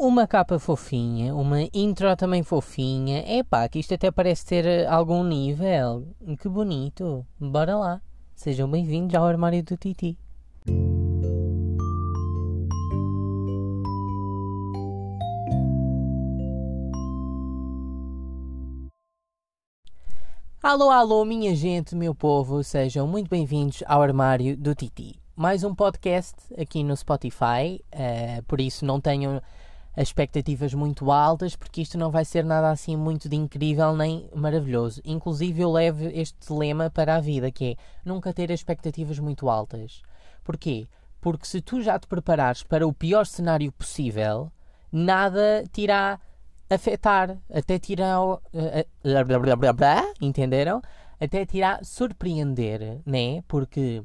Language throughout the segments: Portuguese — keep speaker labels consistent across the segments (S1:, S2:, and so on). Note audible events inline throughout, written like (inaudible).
S1: uma capa fofinha, uma intro também fofinha. Epá, que isto até parece ter eh, algum nível. Que bonito. Bora lá. Sejam bem-vindos ao armário do Titi. Alô, alô, minha gente, meu povo, sejam muito bem-vindos ao armário do Titi. Mais um podcast aqui no Spotify, uh, por isso não tenham expectativas muito altas, porque isto não vai ser nada assim muito de incrível nem maravilhoso. Inclusive, eu levo este lema para a vida, que é nunca ter expectativas muito altas. Porquê? Porque se tu já te preparares para o pior cenário possível, nada te irá afetar, até tirar. Uh, uh, entenderam? Até te irá surpreender, né? Porque,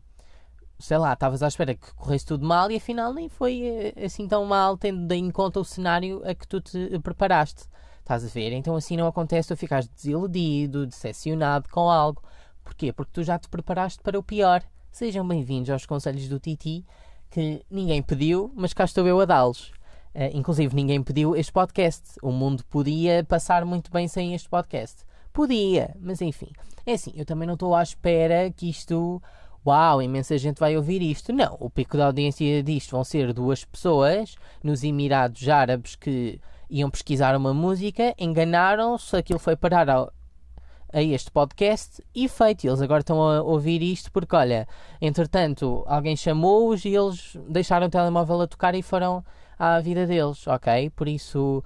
S1: sei lá, estavas à espera que corresse tudo mal e afinal nem foi uh, assim tão mal, tendo em conta o cenário a que tu te preparaste. Estás a ver? Então assim não acontece tu ficares desiludido, decepcionado com algo. Porquê? Porque tu já te preparaste para o pior. Sejam bem-vindos aos conselhos do Titi, que ninguém pediu, mas cá estou eu a dá-los. Uh, inclusive, ninguém pediu este podcast. O mundo podia passar muito bem sem este podcast. Podia, mas enfim. É assim, eu também não estou à espera que isto. Uau, imensa gente vai ouvir isto. Não, o pico da audiência disto vão ser duas pessoas nos Emirados Árabes que iam pesquisar uma música, enganaram-se, aquilo foi parar ao, a este podcast e feito. Eles agora estão a ouvir isto porque, olha, entretanto, alguém chamou-os e eles deixaram o telemóvel a tocar e foram à vida deles, ok? Por isso,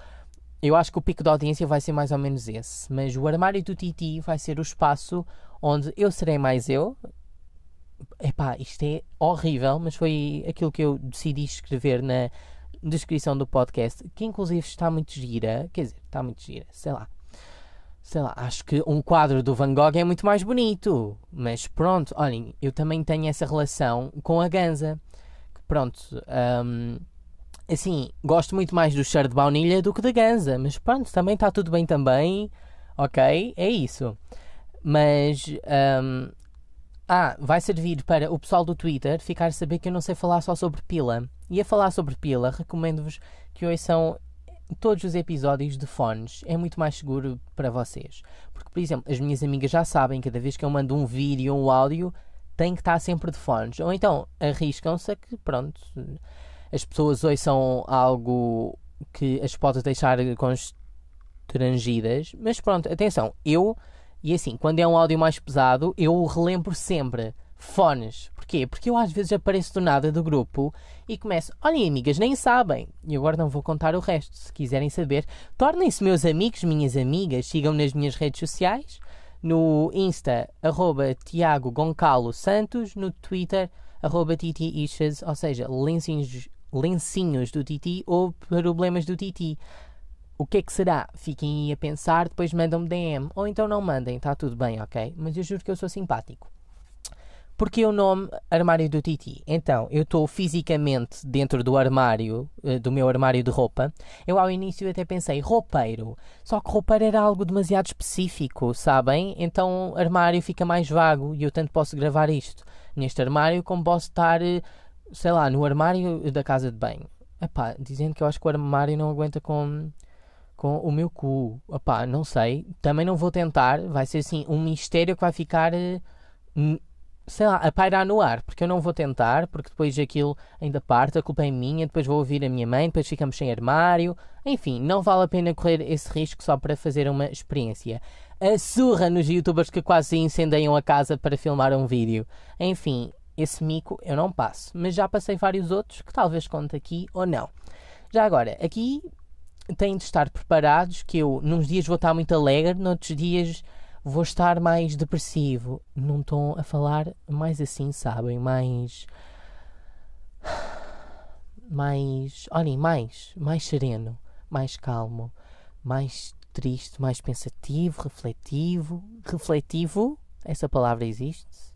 S1: eu acho que o pico da audiência vai ser mais ou menos esse. Mas o armário do Titi vai ser o espaço onde eu serei mais eu. Epá, isto é horrível, mas foi aquilo que eu decidi escrever na descrição do podcast, que inclusive está muito gira. Quer dizer, está muito gira, sei lá. Sei lá, acho que um quadro do Van Gogh é muito mais bonito. Mas pronto, olhem, eu também tenho essa relação com a Ganza. Pronto, um, assim, gosto muito mais do cheiro de baunilha do que da ganza, mas pronto, também está tudo bem também, ok? É isso. Mas, um, ah, vai servir para o pessoal do Twitter ficar a saber que eu não sei falar só sobre pila. E a falar sobre pila, recomendo-vos que ouçam todos os episódios de fones. É muito mais seguro para vocês. Porque, por exemplo, as minhas amigas já sabem, cada vez que eu mando um vídeo ou um áudio, tem que estar sempre de fones. Ou então arriscam-se a que, pronto as pessoas ouçam algo que as pode deixar constrangidas. Mas pronto, atenção, eu, e assim, quando é um áudio mais pesado, eu relembro sempre fones. Porquê? Porque eu às vezes apareço do nada do grupo e começo, olhem amigas, nem sabem. E agora não vou contar o resto. Se quiserem saber, tornem-se meus amigos, minhas amigas, sigam-me nas minhas redes sociais. No Insta, arroba Tiago Goncalo Santos, no Twitter, arroba Titi Ishes, ou seja, lencinhos lencinhos do Titi ou problemas do Titi. O que é que será? Fiquem aí a pensar, depois mandam-me DM. Ou então não mandem, está tudo bem, ok? Mas eu juro que eu sou simpático. Porque o nome Armário do Titi? Então, eu estou fisicamente dentro do armário, eh, do meu armário de roupa. Eu ao início até pensei roupeiro. Só que roupeiro era algo demasiado específico, sabem? Então, armário fica mais vago e eu tanto posso gravar isto neste armário como posso estar eh, sei lá, no armário da casa de banho. Epá, dizendo que eu acho que o armário não aguenta com, com o meu cu. Epá, não sei. Também não vou tentar. Vai ser assim um mistério que vai ficar, eh, sei lá, a pairar no ar. Porque eu não vou tentar, porque depois aquilo ainda parte, a culpa é minha. Depois vou ouvir a minha mãe, depois ficamos sem armário. Enfim, não vale a pena correr esse risco só para fazer uma experiência. A surra nos youtubers que quase incendeiam a casa para filmar um vídeo. Enfim, esse mico eu não passo, mas já passei vários outros que talvez conte aqui ou não. Já agora, aqui têm de estar preparados que eu, nos dias vou estar muito alegre, noutros dias vou estar mais depressivo. Não estou a falar mais assim, sabem? Mais. Mais. Olhem, mais. Mais sereno, mais calmo, mais triste, mais pensativo, refletivo. Refletivo? Essa palavra existe?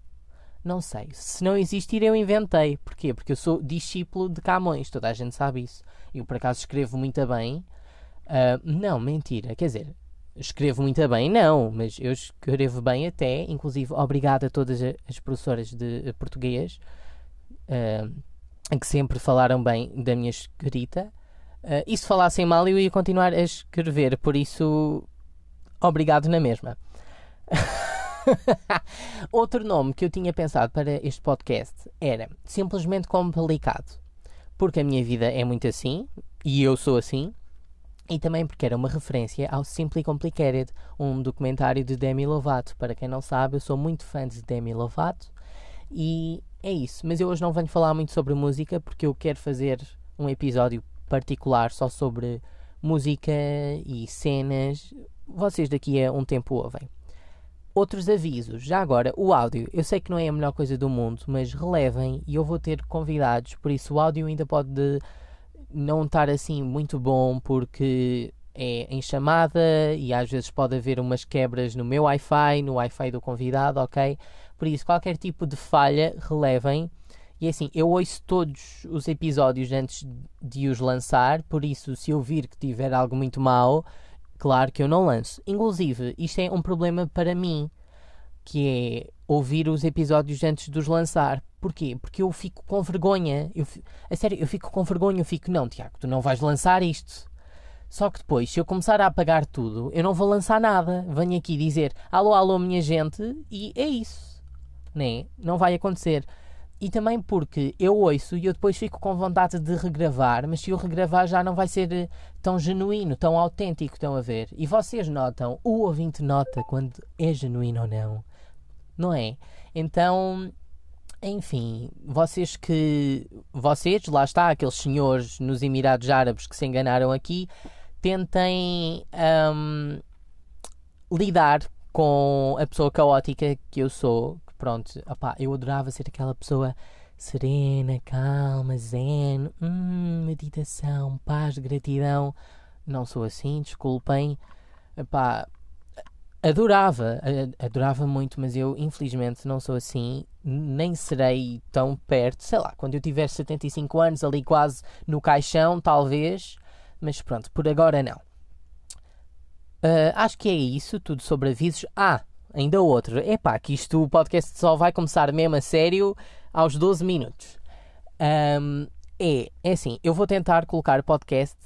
S1: Não sei. Se não existir, eu inventei. Porquê? Porque eu sou discípulo de Camões, toda a gente sabe isso. Eu, por acaso, escrevo muito bem. Uh, não, mentira. Quer dizer, escrevo muito bem, não, mas eu escrevo bem até. Inclusive, obrigado a todas as professoras de português uh, que sempre falaram bem da minha escrita. Uh, e se falassem mal, eu ia continuar a escrever, por isso, obrigado na mesma. (laughs) Outro nome que eu tinha pensado para este podcast era simplesmente complicado. Porque a minha vida é muito assim, e eu sou assim, e também porque era uma referência ao Simply Complicated, um documentário de Demi Lovato. Para quem não sabe, eu sou muito fã de Demi Lovato, e é isso. Mas eu hoje não venho falar muito sobre música, porque eu quero fazer um episódio particular só sobre música e cenas. Vocês daqui a um tempo ouvem. Outros avisos. Já agora, o áudio. Eu sei que não é a melhor coisa do mundo, mas relevem e eu vou ter convidados, por isso o áudio ainda pode não estar assim muito bom porque é em chamada e às vezes pode haver umas quebras no meu Wi-Fi, no Wi-Fi do convidado, ok? Por isso, qualquer tipo de falha, relevem. E assim, eu ouço todos os episódios antes de os lançar, por isso, se eu vir que tiver algo muito mau, Claro que eu não lanço. Inclusive, isto é um problema para mim, que é ouvir os episódios antes de os lançar. Porquê? Porque eu fico com vergonha. Eu, a sério, eu fico com vergonha. Eu fico, não, Tiago, tu não vais lançar isto. Só que depois, se eu começar a apagar tudo, eu não vou lançar nada. Venho aqui dizer alô, alô, minha gente, e é isso. Né? Não vai acontecer. E também porque eu ouço e eu depois fico com vontade de regravar, mas se eu regravar já não vai ser eh, tão genuíno, tão autêntico, estão a ver? E vocês notam, o ouvinte nota quando é genuíno ou não, não é? Então, enfim, vocês que. Vocês, lá está, aqueles senhores nos Emirados Árabes que se enganaram aqui, tentem um, lidar com a pessoa caótica que eu sou, pronto, opá, eu adorava ser aquela pessoa serena, calma, zen, hum, meditação, paz, gratidão. Não sou assim, desculpem. Epá, adorava, adorava muito, mas eu infelizmente não sou assim, nem serei tão perto, sei lá, quando eu tiver 75 anos, ali quase no caixão, talvez, mas pronto, por agora não. Uh, acho que é isso, tudo sobre avisos. Ah, ainda outro. Epá, que isto o podcast só vai começar mesmo a sério aos 12 minutos. Um, é, é assim, eu vou tentar colocar podcast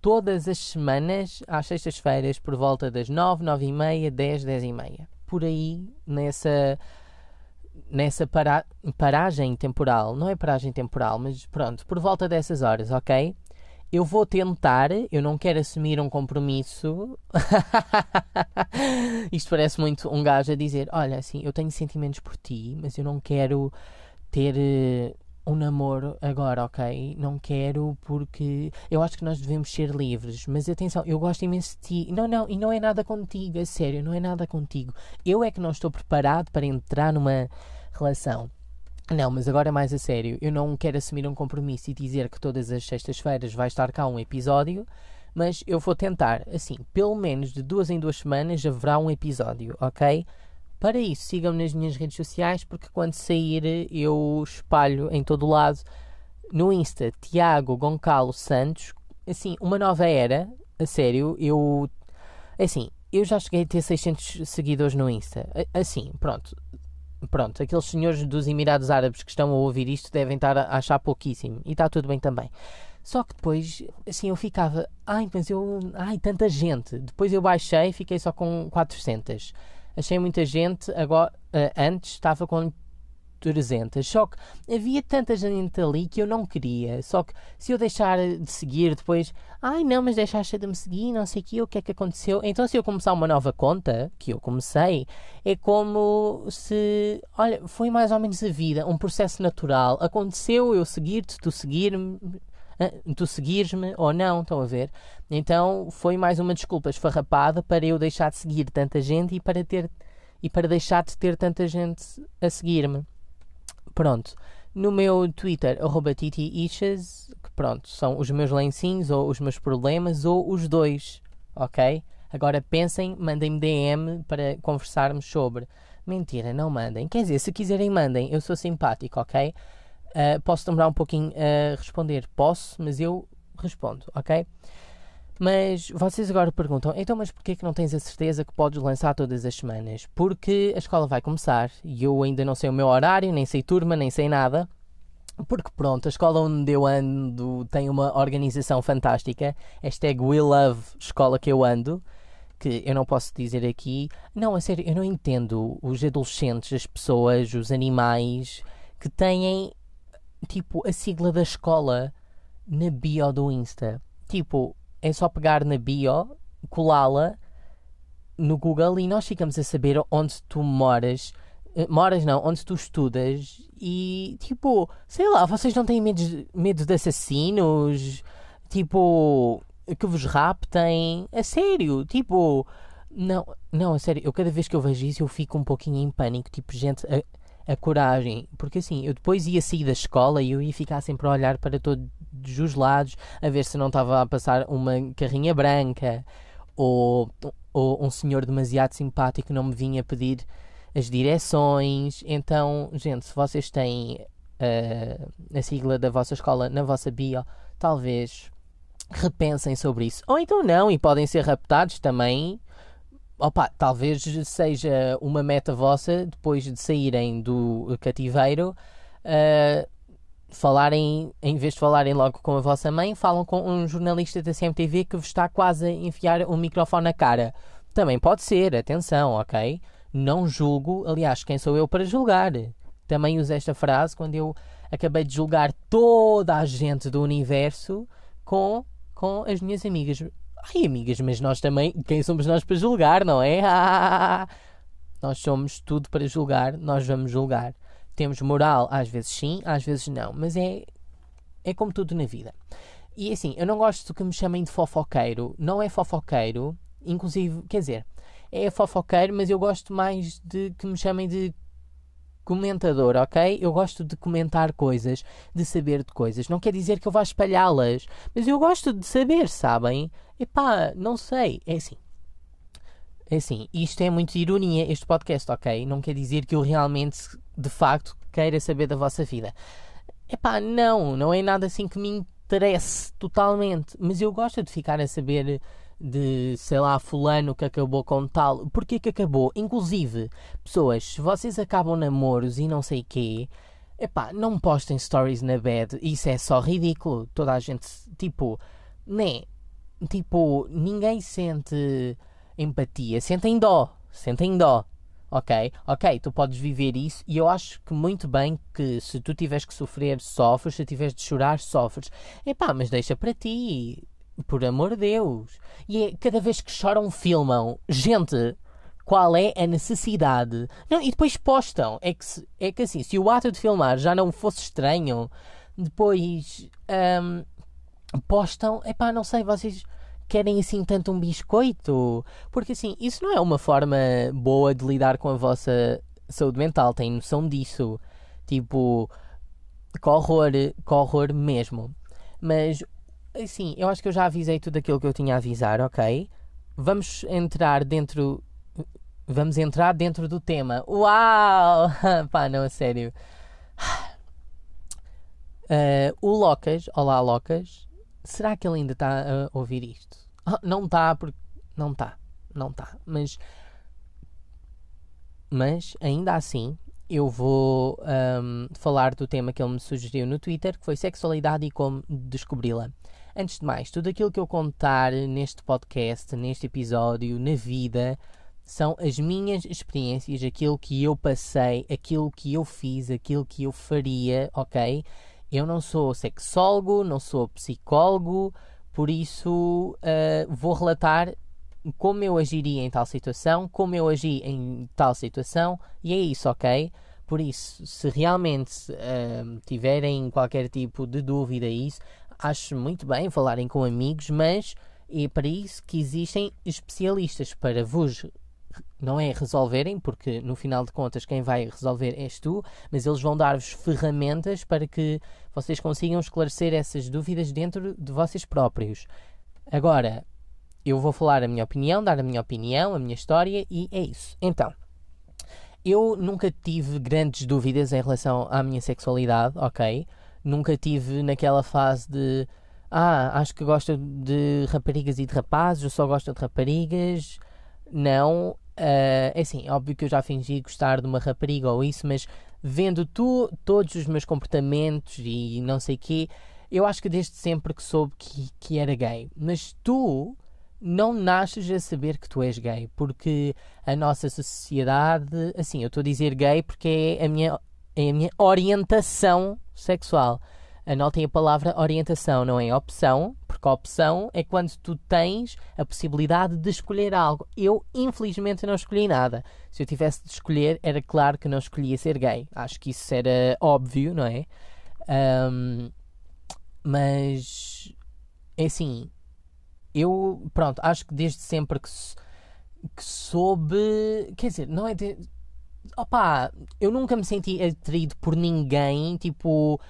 S1: todas as semanas, às sextas-feiras, por volta das 9, 9 e meia, 10, 10 e meia. Por aí, nessa, nessa para, paragem temporal. Não é paragem temporal, mas pronto, por volta dessas horas, ok? eu vou tentar, eu não quero assumir um compromisso. (laughs) Isto parece muito um gajo a dizer: Olha, assim, eu tenho sentimentos por ti, mas eu não quero ter uh, um namoro agora, ok? Não quero porque eu acho que nós devemos ser livres. Mas atenção, eu gosto imenso de ti. Não, não, e não é nada contigo, é sério, não é nada contigo. Eu é que não estou preparado para entrar numa relação. Não, mas agora mais a sério, eu não quero assumir um compromisso e dizer que todas as sextas-feiras vai estar cá um episódio, mas eu vou tentar, assim, pelo menos de duas em duas semanas haverá um episódio, ok? Para isso, sigam-me nas minhas redes sociais, porque quando sair eu espalho em todo lado no Insta Tiago Goncalo Santos, assim, uma nova era, a sério, eu, assim, eu já cheguei a ter 600 seguidores no Insta, assim, pronto, pronto, aqueles senhores dos Emirados Árabes que estão a ouvir isto devem estar a achar pouquíssimo e está tudo bem também. Só que depois, assim, eu ficava, ai, mas eu, ai, tanta gente. Depois eu baixei fiquei só com 400. Achei muita gente, agora, uh, antes estava com 300. Só que havia tanta gente ali que eu não queria. Só que se eu deixar de seguir depois, ai não, mas deixaste de me seguir, não sei o que, o que é que aconteceu. Então, se eu começar uma nova conta, que eu comecei, é como se, olha, foi mais ou menos a vida, um processo natural. Aconteceu eu seguir-te, tu seguir-me. Tu seguires-me ou não, estão a ver? Então foi mais uma desculpa esfarrapada para eu deixar de seguir tanta gente e para ter e para deixar de ter tanta gente a seguir-me. Pronto. No meu Twitter, arroba que pronto, são os meus lencinhos ou os meus problemas ou os dois, ok? Agora pensem, mandem-me DM para conversarmos sobre. Mentira, não mandem. Quer dizer, se quiserem, mandem. Eu sou simpático, ok? Uh, posso demorar um pouquinho a responder? Posso, mas eu respondo, ok? Mas vocês agora perguntam, então, mas porquê que não tens a certeza que podes lançar todas as semanas? Porque a escola vai começar e eu ainda não sei o meu horário, nem sei turma, nem sei nada. Porque pronto, a escola onde eu ando tem uma organização fantástica. Hashtag We Love Escola que eu ando. Que eu não posso dizer aqui. Não, a sério, eu não entendo os adolescentes, as pessoas, os animais que têm tipo a sigla da escola na bio do Insta. Tipo, é só pegar na bio, colá-la no Google e nós ficamos a saber onde tu moras. Eh, moras não, onde tu estudas e tipo, sei lá, vocês não têm medo, medo de assassinos? Tipo, que vos raptem? A sério, tipo, não, não, a sério, eu cada vez que eu vejo isso eu fico um pouquinho em pânico, tipo, gente, a, a coragem, porque assim, eu depois ia sair da escola e eu ia ficar sempre a olhar para todos os lados, a ver se não estava a passar uma carrinha branca ou, ou um senhor demasiado simpático não me vinha pedir as direções. Então, gente, se vocês têm uh, a sigla da vossa escola na vossa bio, talvez repensem sobre isso. Ou então não, e podem ser raptados também. Opa, talvez seja uma meta vossa depois de saírem do cativeiro. Uh, falarem, em vez de falarem logo com a vossa mãe, falam com um jornalista da CMTV que vos está quase a enfiar um microfone na cara. Também pode ser, atenção, ok? Não julgo, aliás, quem sou eu para julgar? Também uso esta frase quando eu acabei de julgar toda a gente do universo com, com as minhas amigas. Ai, amigas, mas nós também, quem somos nós para julgar, não é? (laughs) nós somos tudo para julgar, nós vamos julgar. Temos moral, às vezes sim, às vezes não, mas é, é como tudo na vida. E assim, eu não gosto que me chamem de fofoqueiro, não é fofoqueiro, inclusive, quer dizer, é fofoqueiro, mas eu gosto mais de que me chamem de comentador, ok? Eu gosto de comentar coisas, de saber de coisas. Não quer dizer que eu vá espalhá-las, mas eu gosto de saber, sabem? Epá, não sei. É assim. É assim, isto é muito ironia, este podcast, ok? Não quer dizer que eu realmente, de facto, queira saber da vossa vida. Epá, não, não é nada assim que me interesse totalmente. Mas eu gosto de ficar a saber de, sei lá, fulano que acabou com tal. Porquê que acabou? Inclusive, pessoas, se vocês acabam namoros e não sei quê, epá, não postem stories na bed. Isso é só ridículo. Toda a gente, tipo, né? Tipo, ninguém sente empatia. Sentem dó. Sentem dó. Ok? Ok, tu podes viver isso e eu acho que muito bem que se tu tiveres que sofrer, sofres, se tiveres de chorar, sofres. Epá, mas deixa para ti por amor de Deus. E é, cada vez que choram, filmam. Gente, qual é a necessidade? Não, e depois postam. É que, é que assim, se o ato de filmar já não fosse estranho, depois um, postam. Epá, não sei, vocês querem assim tanto um biscoito? Porque assim, isso não é uma forma boa de lidar com a vossa saúde mental. Tem noção disso. Tipo, que horror, que horror mesmo. Mas Sim, eu acho que eu já avisei tudo aquilo que eu tinha a avisar, ok? Vamos entrar dentro. Vamos entrar dentro do tema. Uau! (laughs) Pá, não, a sério. Uh, o Locas, olá Locas, será que ele ainda está a ouvir isto? Oh, não está, porque. Não está, não está. Mas. Mas, ainda assim, eu vou um, falar do tema que ele me sugeriu no Twitter, que foi sexualidade e como descobri-la. Antes de mais, tudo aquilo que eu contar neste podcast, neste episódio, na vida, são as minhas experiências, aquilo que eu passei, aquilo que eu fiz, aquilo que eu faria, ok? Eu não sou sexólogo, não sou psicólogo, por isso uh, vou relatar como eu agiria em tal situação, como eu agi em tal situação, e é isso, ok? Por isso, se realmente uh, tiverem qualquer tipo de dúvida a isso, acho muito bem falarem com amigos, mas é para isso que existem especialistas para vos não é resolverem, porque no final de contas quem vai resolver és tu, mas eles vão dar-vos ferramentas para que vocês consigam esclarecer essas dúvidas dentro de vocês próprios. Agora, eu vou falar a minha opinião, dar a minha opinião, a minha história e é isso. Então, eu nunca tive grandes dúvidas em relação à minha sexualidade, ok? nunca tive naquela fase de ah, acho que gosto de raparigas e de rapazes, eu só gosto de raparigas. Não, uh, é assim, óbvio que eu já fingi gostar de uma rapariga ou isso, mas vendo tu, todos os meus comportamentos e não sei quê, eu acho que desde sempre que soube que, que era gay. Mas tu não nasces a saber que tu és gay, porque a nossa sociedade, assim, eu estou a dizer gay porque é a minha, é a minha orientação sexual. Anotem a palavra orientação, não é opção, porque a opção é quando tu tens a possibilidade de escolher algo. Eu, infelizmente, não escolhi nada. Se eu tivesse de escolher, era claro que não escolhia ser gay. Acho que isso era óbvio, não é? Um, mas, é assim, eu, pronto, acho que desde sempre que, que soube. Quer dizer, não é. De, opá, eu nunca me senti atraído por ninguém, tipo,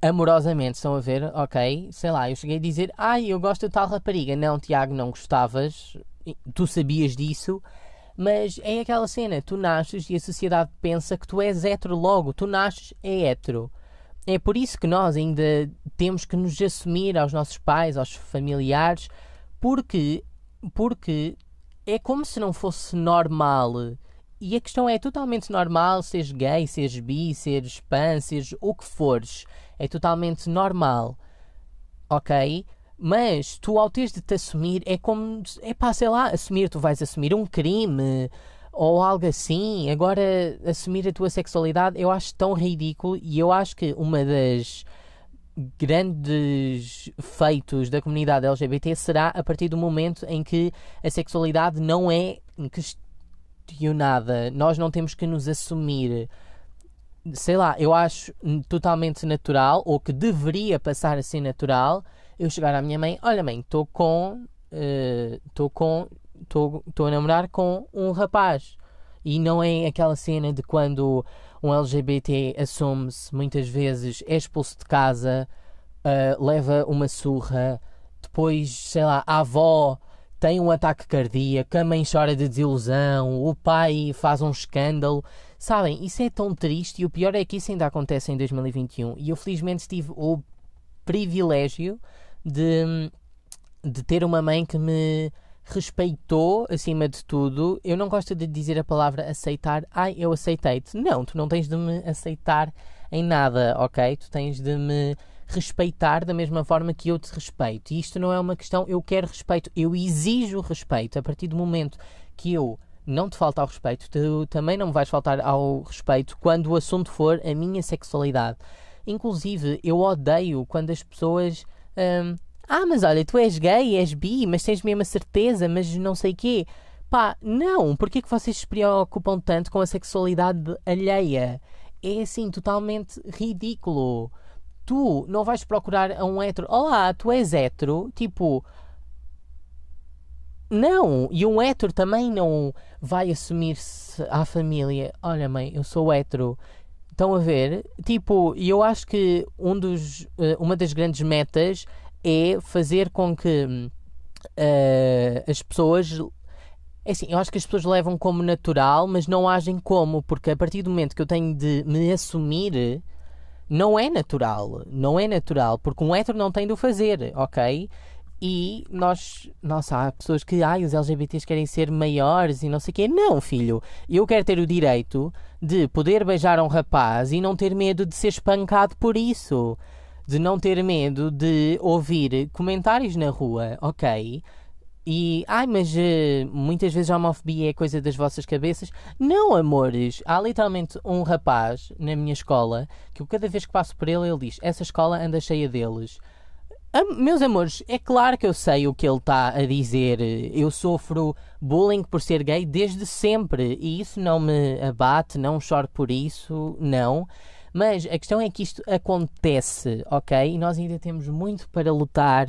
S1: amorosamente. Estão a ver? Ok, sei lá, eu cheguei a dizer, ai, eu gosto de tal rapariga. Não, Tiago, não gostavas, tu sabias disso. Mas é aquela cena, tu nasces e a sociedade pensa que tu és hétero logo, tu nasces é hétero. É por isso que nós ainda temos que nos assumir aos nossos pais, aos familiares, porque, porque é como se não fosse normal. E a questão é totalmente normal seres gay, seres bi, seres pan, seres o que fores. É totalmente normal. Ok? Mas tu, ao teres de te assumir, é como. É pá, sei lá, assumir, tu vais assumir um crime ou algo assim. Agora, assumir a tua sexualidade eu acho tão ridículo e eu acho que uma das grandes feitos da comunidade LGBT será a partir do momento em que a sexualidade não é questionada. Nós não temos que nos assumir. Sei lá, eu acho totalmente natural, ou que deveria passar a ser natural, eu chegar à minha mãe: Olha, mãe, estou com. Estou uh, com estou a namorar com um rapaz. E não é aquela cena de quando um LGBT assume-se muitas vezes, é expulso de casa, uh, leva uma surra, depois, sei lá, a avó tem um ataque cardíaco, a mãe chora de desilusão, o pai faz um escândalo. Sabem, isso é tão triste e o pior é que isso ainda acontece em 2021. E eu felizmente tive o privilégio de, de ter uma mãe que me respeitou acima de tudo. Eu não gosto de dizer a palavra aceitar. Ai, eu aceitei-te. Não, tu não tens de me aceitar em nada, ok? Tu tens de me respeitar da mesma forma que eu te respeito. E isto não é uma questão eu quero respeito, eu exijo respeito. A partir do momento que eu não te falta ao respeito, tu também não me vais faltar ao respeito quando o assunto for a minha sexualidade. Inclusive, eu odeio quando as pessoas hum, ah, mas olha, tu és gay, és bi, mas tens mesmo a certeza, mas não sei quê. Pá, não, porquê que vocês se preocupam tanto com a sexualidade alheia? É assim, totalmente ridículo. Tu não vais procurar a um hétero. Olá, tu és hétero? Tipo. Não, e um hétero também não vai assumir-se à família. Olha, mãe, eu sou hétero. Estão a ver? Tipo, e eu acho que um dos, eh, uma das grandes metas é fazer com que uh, as pessoas. É assim, eu acho que as pessoas levam como natural, mas não agem como, porque a partir do momento que eu tenho de me assumir, não é natural. Não é natural, porque um hétero não tem de o fazer, ok? E nós, nossa, há pessoas que, ai, os LGBTs querem ser maiores e não sei o quê. Não, filho. Eu quero ter o direito de poder beijar um rapaz e não ter medo de ser espancado por isso de não ter medo de ouvir comentários na rua, ok? E, ai, mas uh, muitas vezes a homofobia é coisa das vossas cabeças. Não, amores. Há literalmente um rapaz na minha escola que eu, cada vez que passo por ele, ele diz: Essa escola anda cheia deles. meus amores, é claro que eu sei o que ele está a dizer. Eu sofro bullying por ser gay desde sempre e isso não me abate, não choro por isso, não. Mas a questão é que isto acontece, ok? E nós ainda temos muito para lutar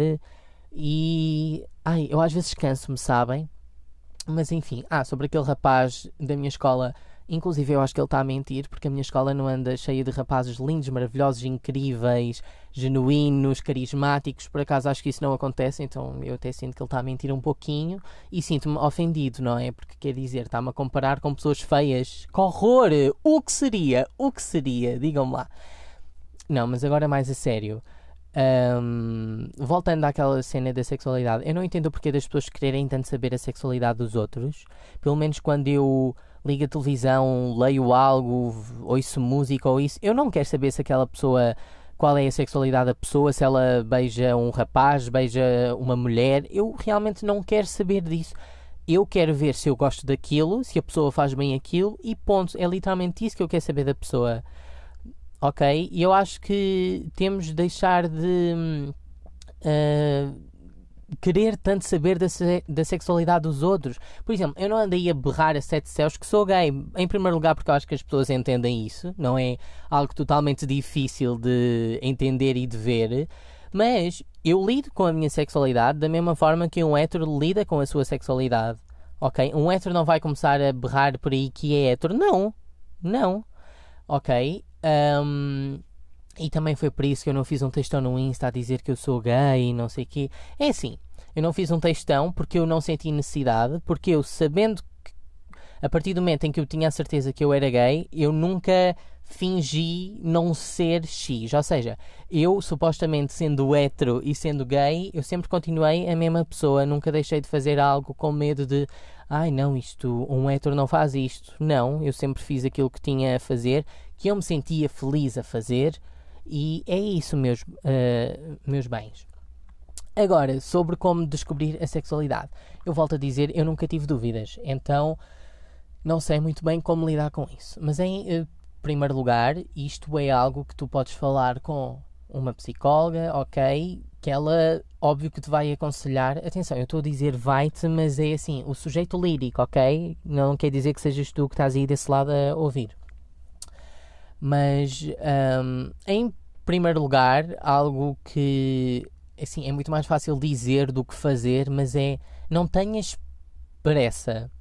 S1: e. Ai, eu às vezes canso-me, sabem? Mas enfim, ah, sobre aquele rapaz da minha escola Inclusive, eu acho que ele está a mentir, porque a minha escola não anda cheia de rapazes lindos, maravilhosos, incríveis, genuínos, carismáticos. Por acaso, acho que isso não acontece, então eu até sinto que ele está a mentir um pouquinho e sinto-me ofendido, não é? Porque quer dizer, está-me a comparar com pessoas feias. Que horror! O que seria? O que seria? Digam-me lá. Não, mas agora mais a sério. Um, voltando àquela cena da sexualidade, eu não entendo o porquê das pessoas quererem tanto saber a sexualidade dos outros. Pelo menos quando eu ligo a televisão, leio algo, ouço música ou isso. Eu não quero saber se aquela pessoa qual é a sexualidade da pessoa, se ela beija um rapaz, beija uma mulher. Eu realmente não quero saber disso. Eu quero ver se eu gosto daquilo, se a pessoa faz bem aquilo e ponto. É literalmente isso que eu quero saber da pessoa. Ok? E eu acho que temos de deixar de. Uh, querer tanto saber da, se da sexualidade dos outros. Por exemplo, eu não andei a berrar a sete céus que sou gay. Em primeiro lugar, porque eu acho que as pessoas entendem isso. Não é algo totalmente difícil de entender e de ver. Mas eu lido com a minha sexualidade da mesma forma que um hétero lida com a sua sexualidade. Ok? Um hétero não vai começar a berrar por aí que é hétero. Não. Não. Ok? Um, e também foi por isso que eu não fiz um textão no Insta a dizer que eu sou gay e não sei o quê. É assim, eu não fiz um textão porque eu não senti necessidade, porque eu, sabendo que, a partir do momento em que eu tinha a certeza que eu era gay, eu nunca fingi não ser X. Ou seja, eu, supostamente sendo hétero e sendo gay, eu sempre continuei a mesma pessoa, nunca deixei de fazer algo com medo de ai não, isto, um hétero não faz isto. Não, eu sempre fiz aquilo que tinha a fazer, que eu me sentia feliz a fazer e é isso, meus, uh, meus bens. Agora, sobre como descobrir a sexualidade. Eu volto a dizer, eu nunca tive dúvidas, então não sei muito bem como lidar com isso. Mas em uh, primeiro lugar, isto é algo que tu podes falar com uma psicóloga, ok? Que ela, óbvio que te vai aconselhar. Atenção, eu estou a dizer vai-te, mas é assim, o sujeito lírico, ok? Não quer dizer que sejas tu que estás aí desse lado a ouvir. Mas, um, em primeiro lugar, algo que assim, é muito mais fácil dizer do que fazer, mas é não tenhas pressa.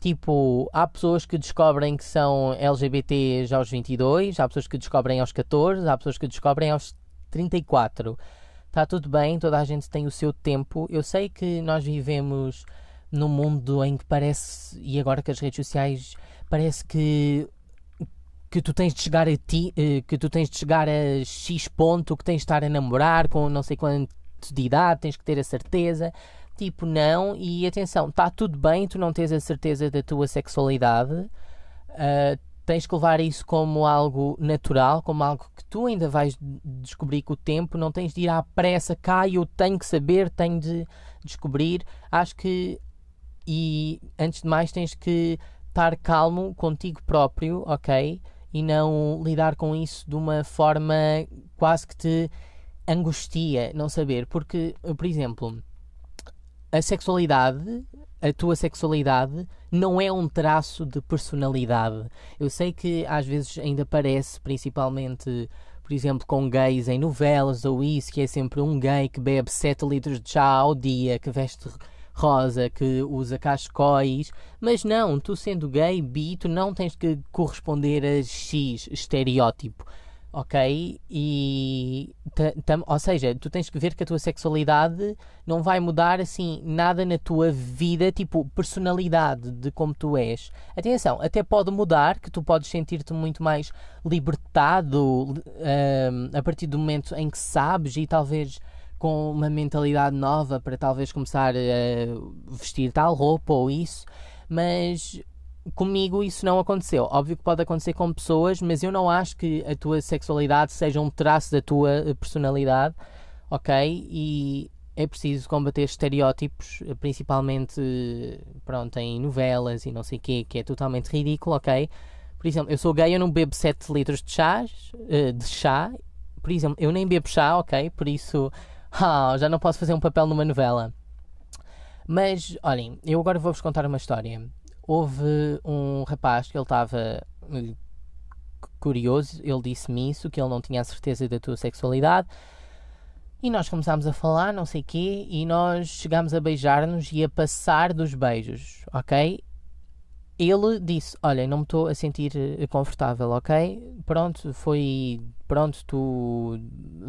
S1: Tipo, há pessoas que descobrem que são LGBTs aos 22, há pessoas que descobrem aos 14, há pessoas que descobrem aos 34. Está tudo bem, toda a gente tem o seu tempo. Eu sei que nós vivemos num mundo em que parece, e agora com as redes sociais, parece que que tu tens de chegar a ti, eh, que tu tens de chegar a X ponto, que tens de estar a namorar com não sei quanto de idade, tens que ter a certeza. Tipo, não, e atenção, está tudo bem tu não tens a certeza da tua sexualidade, uh, tens que levar isso como algo natural, como algo que tu ainda vais descobrir com o tempo, não tens de ir à pressa, cá eu tenho que saber, tenho de descobrir. Acho que, e antes de mais, tens que estar calmo contigo próprio, ok? E não lidar com isso de uma forma quase que te angustia não saber. Porque, por exemplo, a sexualidade, a tua sexualidade, não é um traço de personalidade. Eu sei que às vezes ainda parece, principalmente, por exemplo, com gays em novelas ou isso, que é sempre um gay que bebe 7 litros de chá ao dia, que veste rosa, que usa cascóis, mas não, tu sendo gay, bi, tu não tens que corresponder a X estereótipo, ok? E, ou seja, tu tens que ver que a tua sexualidade não vai mudar assim nada na tua vida, tipo personalidade de como tu és. Atenção, até pode mudar, que tu podes sentir-te muito mais libertado uh, a partir do momento em que sabes e talvez com uma mentalidade nova para talvez começar a vestir tal roupa ou isso, mas comigo isso não aconteceu. Óbvio que pode acontecer com pessoas, mas eu não acho que a tua sexualidade seja um traço da tua personalidade, ok? E é preciso combater estereótipos, principalmente pronto, em novelas e não sei o quê, que é totalmente ridículo, ok? Por exemplo, eu sou gay, eu não bebo 7 litros de chá, eh, de chá. Por exemplo, eu nem bebo chá, ok? Por isso (laughs) ah, já não posso fazer um papel numa novela. Mas, olhem, eu agora vou-vos contar uma história. Houve um rapaz que ele estava eh, curioso, ele disse-me isso, que ele não tinha a certeza da tua sexualidade. E nós começámos a falar, não sei o quê, e nós chegámos a beijar-nos e a passar dos beijos, ok? Ele disse: Olha, não me estou a sentir eh, confortável, ok? Pronto, foi pronto, tu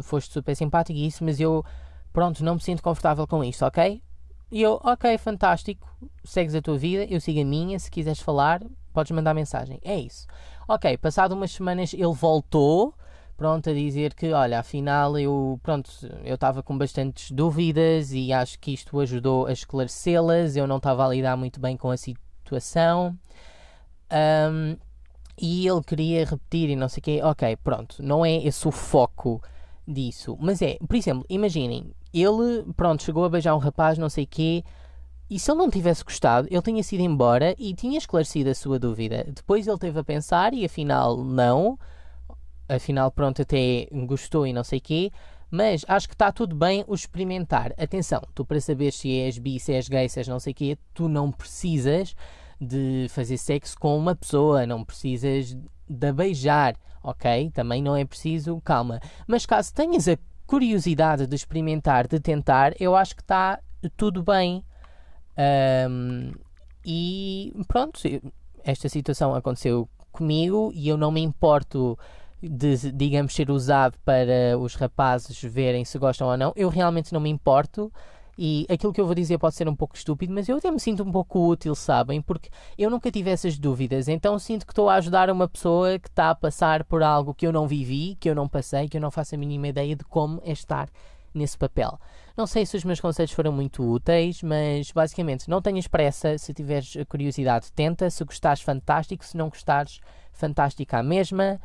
S1: foste super simpático e isso, mas eu, pronto, não me sinto confortável com isto, ok? E eu, ok, fantástico, segues a tua vida, eu sigo a minha, se quiseres falar, podes mandar mensagem. É isso. Ok, passado umas semanas ele voltou, pronto, a dizer que, olha, afinal eu, pronto, eu estava com bastantes dúvidas e acho que isto ajudou a esclarecê-las, eu não estava a lidar muito bem com a situação. Um, e ele queria repetir e não sei o quê. Ok, pronto, não é esse o foco disso. Mas é, por exemplo, imaginem, ele, pronto, chegou a beijar um rapaz, não sei o quê. E se ele não tivesse gostado, ele tinha sido embora e tinha esclarecido a sua dúvida. Depois ele teve a pensar e afinal não. Afinal, pronto, até gostou e não sei o quê. Mas acho que está tudo bem o experimentar. Atenção, tu para saber se és bi, se és gay, se és não sei o quê, tu não precisas de fazer sexo com uma pessoa, não precisas de beijar, ok? Também não é preciso, calma. Mas caso tenhas a curiosidade de experimentar, de tentar, eu acho que está tudo bem. Um, e pronto, esta situação aconteceu comigo e eu não me importo de, digamos, ser usado para os rapazes verem se gostam ou não. Eu realmente não me importo. E aquilo que eu vou dizer pode ser um pouco estúpido, mas eu até me sinto um pouco útil, sabem? Porque eu nunca tive essas dúvidas. Então sinto que estou a ajudar uma pessoa que está a passar por algo que eu não vivi, que eu não passei, que eu não faço a mínima ideia de como é estar nesse papel. Não sei se os meus conselhos foram muito úteis, mas basicamente não tenhas pressa. Se tiveres curiosidade, tenta. Se gostares, fantástico. Se não gostares, fantástico à mesma.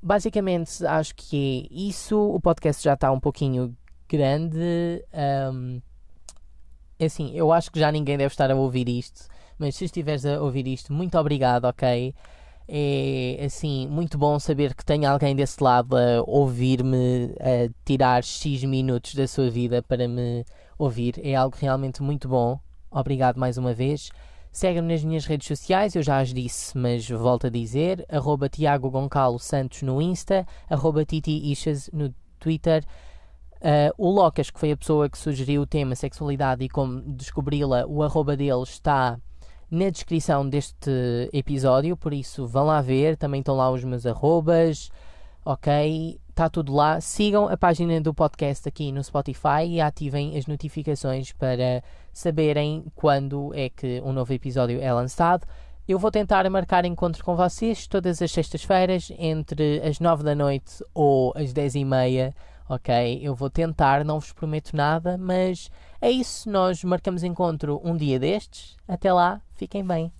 S1: Basicamente, acho que é isso. O podcast já está um pouquinho grande. Um, é assim, eu acho que já ninguém deve estar a ouvir isto, mas se estiveres a ouvir isto, muito obrigado, ok? É assim, muito bom saber que tem alguém desse lado a ouvir-me, a tirar X minutos da sua vida para me ouvir. É algo realmente muito bom. Obrigado mais uma vez. Segue-me nas minhas redes sociais, eu já as disse, mas volto a dizer: arroba Tiago Goncalo Santos no Insta, arroba Titi Ixas no Twitter. Uh, o Locas, que foi a pessoa que sugeriu o tema sexualidade e como descobri-la, o arroba dele está na descrição deste episódio, por isso vão lá ver, também estão lá os meus arrobas, ok? Está tudo lá. Sigam a página do podcast aqui no Spotify e ativem as notificações para saberem quando é que um novo episódio é lançado. Eu vou tentar marcar encontro com vocês todas as sextas-feiras entre as 9 da noite ou as 10 e meia ok? Eu vou tentar, não vos prometo nada, mas é isso. Nós marcamos encontro um dia destes. Até lá, fiquem bem.